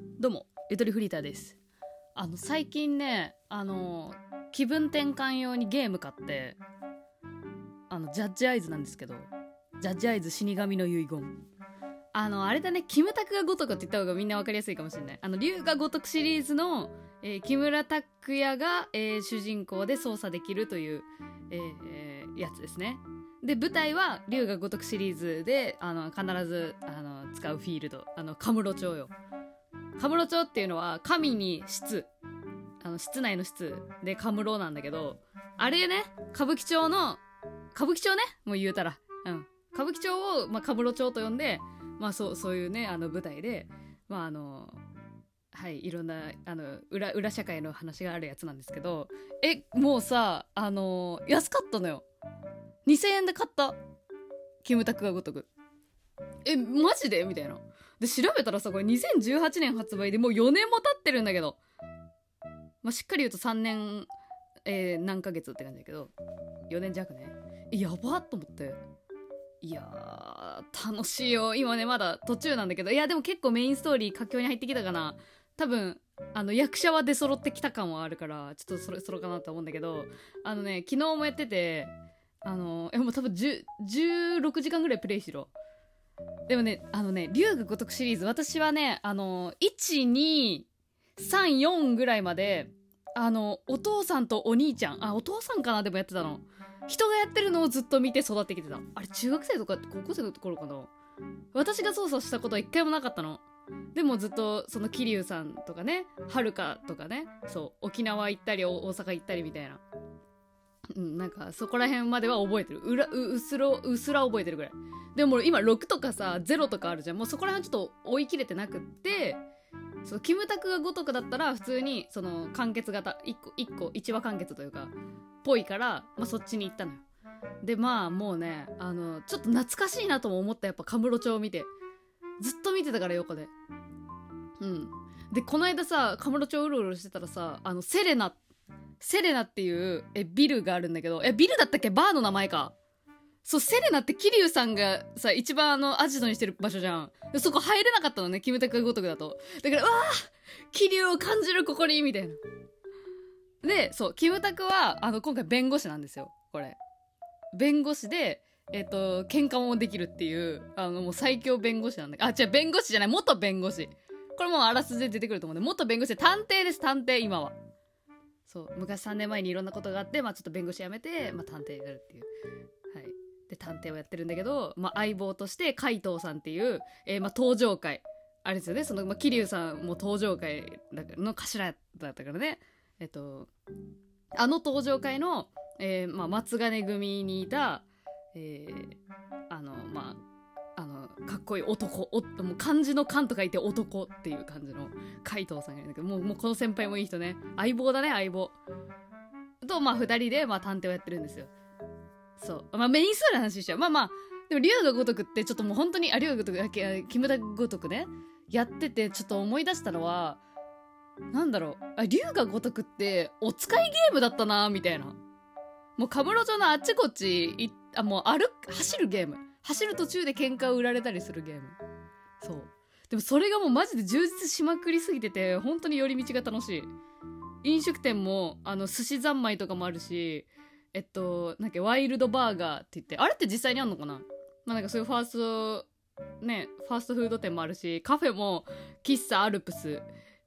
どうも、ゆとりフリーターです。あの、最近ね、あの、気分転換用にゲーム買って、あの、ジャッジアイズなんですけど、ジャッジアイズ死神の遺言。あの、あれだね、キムタクが如くって言った方がみんなわかりやすいかもしれない。あの、龍が如くシリーズの、えー木村拓哉が、えー主人公で操作できるという、えーえーやつですね。で、舞台は、龍が如くシリーズで、あの、必ず、あの、使うフィールド、あの、カムロ町よ。カムロ町っていうのは、神に室、あの、室内の室でカムロなんだけど、あれね、歌舞伎町の、歌舞伎町ね、もう言うたら。うん。歌舞伎町を、まあ、カムロ町と呼んで、まあ、そう、そういうね、あの、舞台で、まあ、あの、はい、いろんな、あの、裏、裏社会の話があるやつなんですけど、え、もうさ、あの、安かったのよ。2000円で買った。キムタクがごとく。え、マジで？みたいな。で、調べたらさ、これ2018年発売でもう4年も経ってるんだけど。まあ、しっかり言うと3年、えー何ヶ月って感じだけど、4年弱ね。えやばっと思って。いやー、楽しいよ。今ね、まだ途中なんだけど、いや、でも結構メインストーリー佳境に入ってきたかな。多分、あの、役者は出揃ってきた感はあるから、ちょっとそれ、それかなと思うんだけど、あのね、昨日もやってて、あの、え、もう多分10 16時間ぐらいプレイしろ。でもね、あのね、龍が如くシリーズ、私はね、あの、1、2、3、4ぐらいまで、あの、お父さんとお兄ちゃん、あ、お父さんかなでもやってたの。人がやってるのをずっと見て育ってきてた。あれ、中学生とか高校生の頃かな私が操作したことは一回もなかったの。でもずっと、その桐生さんとかね、はるかとかね、そう、沖縄行ったり、大阪行ったりみたいな。うん、なんか、そこら辺までは覚えてる。うら、う、うすろ、うすら覚えてるぐらい。でも今6とかさ、0とかあるじゃん。もうそこら辺ちょっと追い切れてなくって、そのキムタクがごとくだったら普通にその完結型1個1個1話完結というかぽいから、まあ、そっちに行ったのよでまあもうねあのちょっと懐かしいなとも思ったやっぱカムロ町を見てずっと見てたから横でうんでこの間さカムロ町うろうろしてたらさあのセレナってセレナっていうえビルがあるんだけどえビルだったっけ？バーの名前かそう、セレナって桐生さんがさ、一番あの、アジトにしてる場所じゃん。でそこ入れなかったのね、キムタクがごとくだと。だから、うわぁ桐生を感じるここにみたいな。で、そう、キムタクは、あの、今回弁護士なんですよ、これ。弁護士で、えっ、と、喧嘩もできるっていう、あの、もう最強弁護士なんだけど、あ、違う、弁護士じゃない、元弁護士。これもうあらすじで出てくると思うんで、元弁護士で探偵です、探偵、今は。そう、昔3年前にいろんなことがあって、まあちょっと弁護士辞めて、まあ探偵やるっていう。はい。で、探偵をやってるんだけど、まあ相棒として、海藤さんっていう、えーまあ登場会。あれですよね、その、まあ、桐生さんも登場会の頭だったからね。えっと、あの登場会の、えーまあ、松金組にいた、えーかっこいい男、おもう漢字の漢と書いて男っていう感じの海藤さんがいるんだけど、もう、もうこの先輩もいい人ね。相棒だね、相棒。と、まあ、二人で、まあ、探偵をやってるんですよ。そう。まあ、メインストーリーの話しちゃう。まあまあ、でも、龍が如くって、ちょっともう本当に、あ、龍が如く、あきあ木村如くね、やってて、ちょっと思い出したのは、なんだろう、あ、龍が如くって、お使いゲームだったな、みたいな。もう、カムロ町のあっちこっちい、あ、もう、歩く、走るゲーム。走る途中で喧嘩を売られたりするゲーム。そう。でも、それがもうマジで充実しまくりすぎてて、本当に寄り道が楽しい。飲食店も、あの、寿司三昧とかもあるし、えっと、なんかワイルドバーガーって言って、あれって実際にあんのかな？まあなんかそういうファースト、ね、ファーストフード店もあるし、カフェも喫茶アルプス、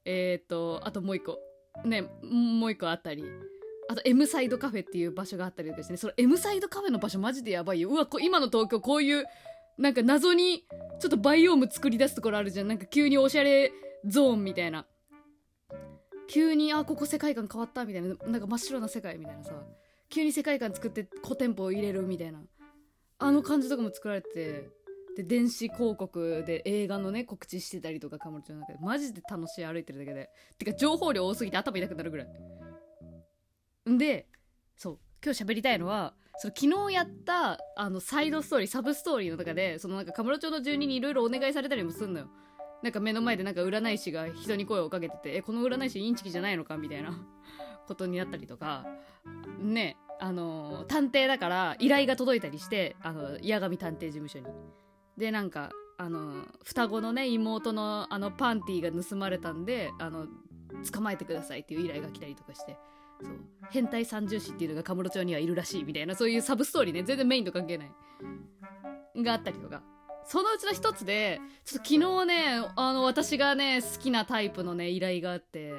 えっと、あともう一個、ね、もう一個あったり、あと M サイドカフェっていう場所があったりとかしてね、その M サイドカフェの場所マジでやばいよ。うわ、こ今の東京こういう、なんか謎にちょっとバイオーム作り出すところあるじゃん。なんか急におしゃれゾーンみたいな。急に、あ、ここ世界観変わったみたいな。なんか真っ白な世界みたいなさ。急に世界観作って古店舗を入れるみたいな。あの感じとかも作られて、で、電子広告で映画のね、告知してたりとか、カムロ町の中で。マジで楽しい歩いてるだけで。てか、情報量多すぎて頭痛くなるぐらい。んで、そう、今日喋りたいのは、その昨日やった、あの、サイドストーリー、サブストーリーの中で、そのなんか、カムロ町の住人にいろいろお願いされたりもすんのよ。なんか目の前でなんか占い師が人に声をかけてて、え、この占い師インチキじゃないのかみたいな ことになったりとか、ね、あの、探偵だから依頼が届いたりして、あの、八神探偵事務所に。で、なんか、あの双子のね妹のあのパンティーが盗まれたんであの捕まえてくださいっていう依頼が来たりとかしてそう。変態三重士っていうのがカムロ町にはいるらしいみたいなそういうサブストーリーね。全然メインと関係ない。があったりとか。そのうちの一つでちょっと昨日ねあの私がね好きなタイプのね依頼があって。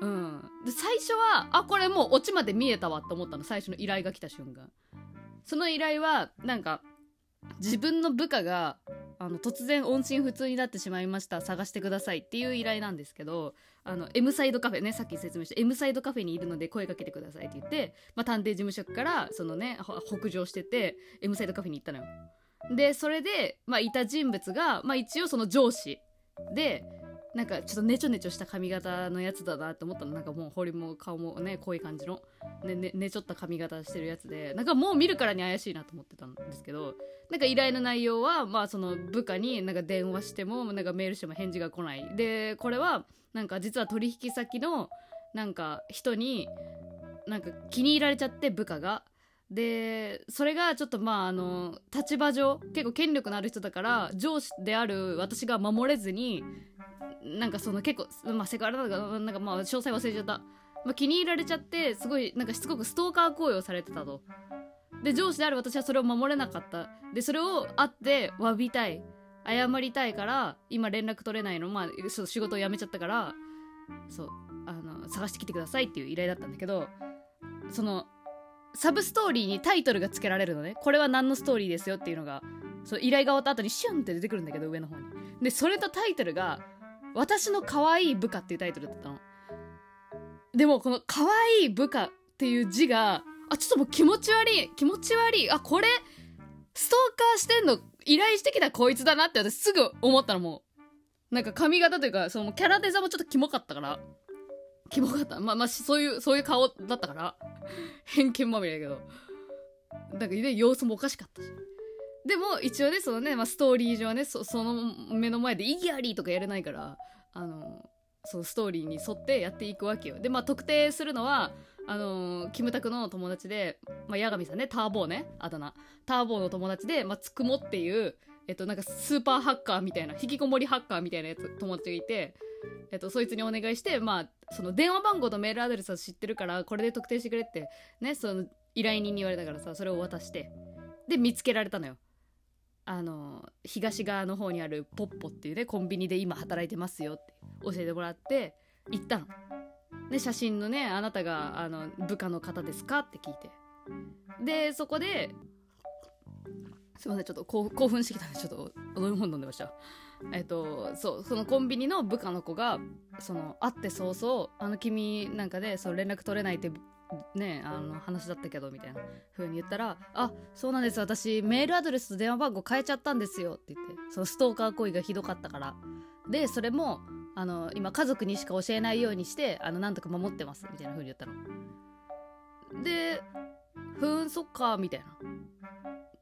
うん。で最初はあこれもうオチまで見えたわって思ったの。最初の依頼が来た瞬間。その依頼はなんか自分の部下があの突然音信不通になってしまいました。探してくださいっていう依頼なんですけどあの M サイドカフェね。さっき説明した M サイドカフェにいるので声かけてくださいって言って、まあ、探偵事務所からそのね北上してて M サイドカフェに行ったのよ。でそれで、まあ、いた人物が、まあ、一応その上司でなんかちょっとネチョネチョした髪型のやつだなって思ったの。なんかもう彫りも顔もねこうい感じの。ねねねちょった髪型してるやつで。なんかもう見るからに怪しいなと思ってたんですけど。なんか依頼の内容はまあその部下になんか電話してもなんかメールしても返事が来ない。でこれはなんか実は取引先のなんか人になんか気に入られちゃって部下が。でそれがちょっとまああの立場上結構権力のある人だから上司である私が守れずになんかその結構、まあ、セクハラだかなんかまあ詳細忘れちゃった、まあ、気に入られちゃってすごいなんかしつこくストーカー行為をされてたと。で上司である私はそれを守れなかった。でそれを会って詫びたい。謝りたいから今連絡取れないの。まあそう仕事を辞めちゃったからそうあの探してきてくださいっていう依頼だったんだけどそのサブストーリーにタイトルが付けられるのね。これは何のストーリーですよっていうのがそう依頼が終わった後にシュンって出てくるんだけど上の方に。でそれとタイトルが「私の可愛い部下」っていうタイトルだったの。でもこの可愛い部下っていう字があちょっともう気持ち悪い気持ち悪いあこれストーカーしてんの依頼してきたこいつだなって私すぐ思ったのもう。なんか髪型というかそのキャラデザもちょっとキモかったから。キモかった。まあまあそういうそういう顔だったから。偏見まみれだけど。なんかね様子もおかしかったし。でも一応ねそのね、まあ、ストーリー上はねその目の前で「意義あり!」とかやれないからあのそのストーリーに沿ってやっていくわけよでまあ特定するのはあのー、キムタクの友達で、まあ、八神さんねターボーねあだ名ターボーの友達で、まあ、つくもっていうえっとなんかスーパーハッカーみたいな引きこもりハッカーみたいなやつ友達がいてえっと、そいつにお願いして、まあ、その電話番号とメールアドレスを知ってるから、これで特定してくれって、ね、その依頼人に言われたからさ、それを渡して、で、見つけられたのよ。あの、東側の方にあるポッポっていうね、コンビニで今働いてますよって教えてもらって、行ったの。で、写真のね、あなたが、あの、部下の方ですかって聞いて。で、そこで、すいません、ちょっと興奮してきたんで、ちょっと飲み物飲んでました。えっと、そうそのコンビニの部下の子がその会って早々「あの君なんかでそう連絡取れないってねあの話だったけど」みたいな風に言ったら「あそうなんです。私メールアドレスと電話番号変えちゃったんですよ」って言ってそのストーカー行為がひどかったから。でそれもあの今家族にしか教えないようにしてあのなんとか守ってますみたいな風に言ったの。でふーんそっかみたいな。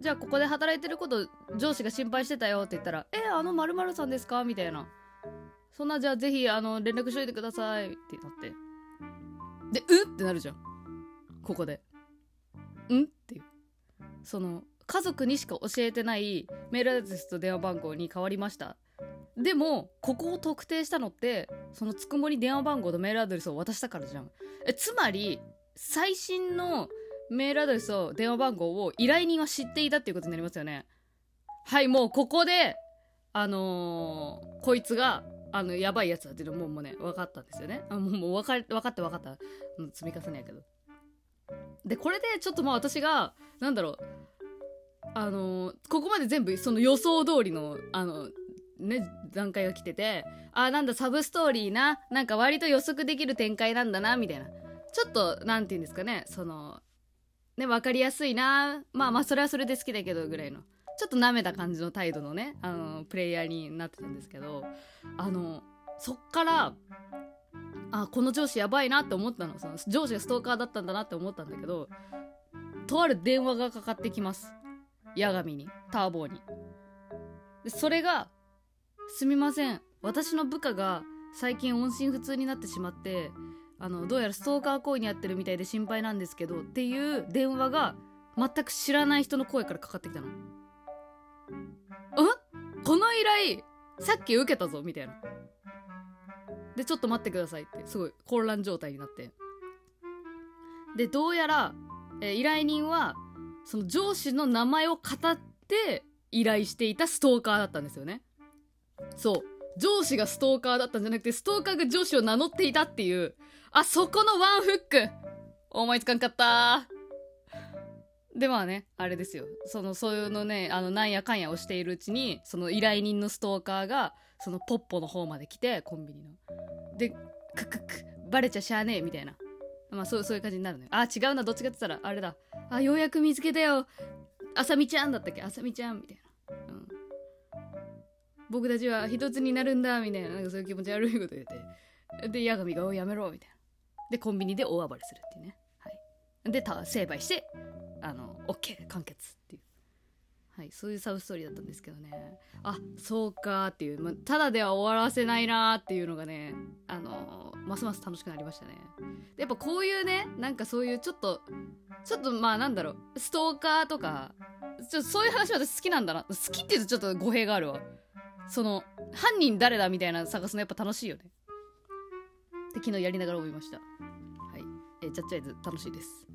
じゃあここで働いてること上司が心配してたよって言ったら「えあのまるさんですか?」みたいな「そんなじゃあぜひあの連絡しといてください」ってなって。で「うん?」ってなるじゃんここで「ん?」っていうその家族にしか教えてないメールアドレスと電話番号に変わりましたでもここを特定したのってそのつくもり電話番号とメールアドレスを渡したからじゃんえつまり最新のメールアドレスと電話番号を依頼人は知っていたっていうことになりますよね。はい、もうここで、あのー、こいつが、あの、やばいやつだっていうのももうね、分かったんですよね。あもうもう分か分かって分かった。積み重ねやけど。で、これでちょっとまあ私が、なんだろう、あの、ここまで全部その予想通りの、あの、ね、段階が来てて、あ、なんだ、サブストーリーな、なんか割と予測できる展開なんだな、みたいな。ちょっと、なんて言うんですかね、その、ね、分かりやすいなまあまあそれはそれで好きだけどぐらいのちょっと舐めた感じの態度のねあのプレイヤーになってたんですけどあのそっからあこの上司やばいなって思ったの。その上司がストーカーだったんだなって思ったんだけどとある電話がかかってきます。八神に。ターボーに。でそれが「すみません。私の部下が最近音信不通になってしまってあのどうやらストーカー行為に遭ってるみたいで心配なんですけどっていう電話が全く知らない人の声からかかってきたの。んこの依頼さっき受けたぞみたいな。でちょっと待ってくださいってすごい混乱状態になって。でどうやら、え依頼人はその上司の名前を語って依頼していたストーカーだったんですよね。そう。上司がストーカーだったんじゃなくてストーカーが上司を名乗っていたっていう。あそこのワンフック。思いつかんかった。でまあねあれですよ。そのそういうのねあのなんやかんやをしているうちにその依頼人のストーカーがそのポッポの方まで来てコンビニの。でクククバレちゃしゃあねえみたいな。まあそうそういう感じになるのよ。あ違うなどっちかって言ったらあれだ。あようやく見つけたよ。あさみちゃんだったっけ？あさみちゃんみたいな、うん、僕たちは一つになるんだみたいな。なんかそういう気持ち悪いこと言って。で八神が「おやめろ」みたいな。でコンビニで大暴れするっていうね。はい。で成敗してあの OK 完結っていう。はいそういうサブストーリーだったんですけどね。あそうかっていう、ま、ただでは終わらせないなーっていうのがねあのますます楽しくなりましたね。やっぱこういうねなんかそういうちょっとちょっとまあなんだろうストーカーとかちょそういう話私好きなんだな。好きって言うとちょっと語弊があるわ。その犯人誰だみたいな探すのやっぱ楽しいよね。って昨日やりながら思いました。はい。えジャッジアイズ楽しいです。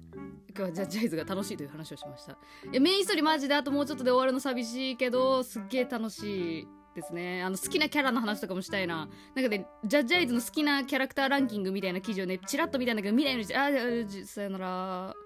今日はジャッジアイズが楽しいという話をしました。いやメインストーリーマジであともうちょっとで終わるの寂しいけどすっげえ楽しいですね。あの好きなキャラの話とかもしたいな。なんかねジャッジアイズの好きなキャラクターランキングみたいな記事をねチラッと見たんだけど見ないのにああさよなら。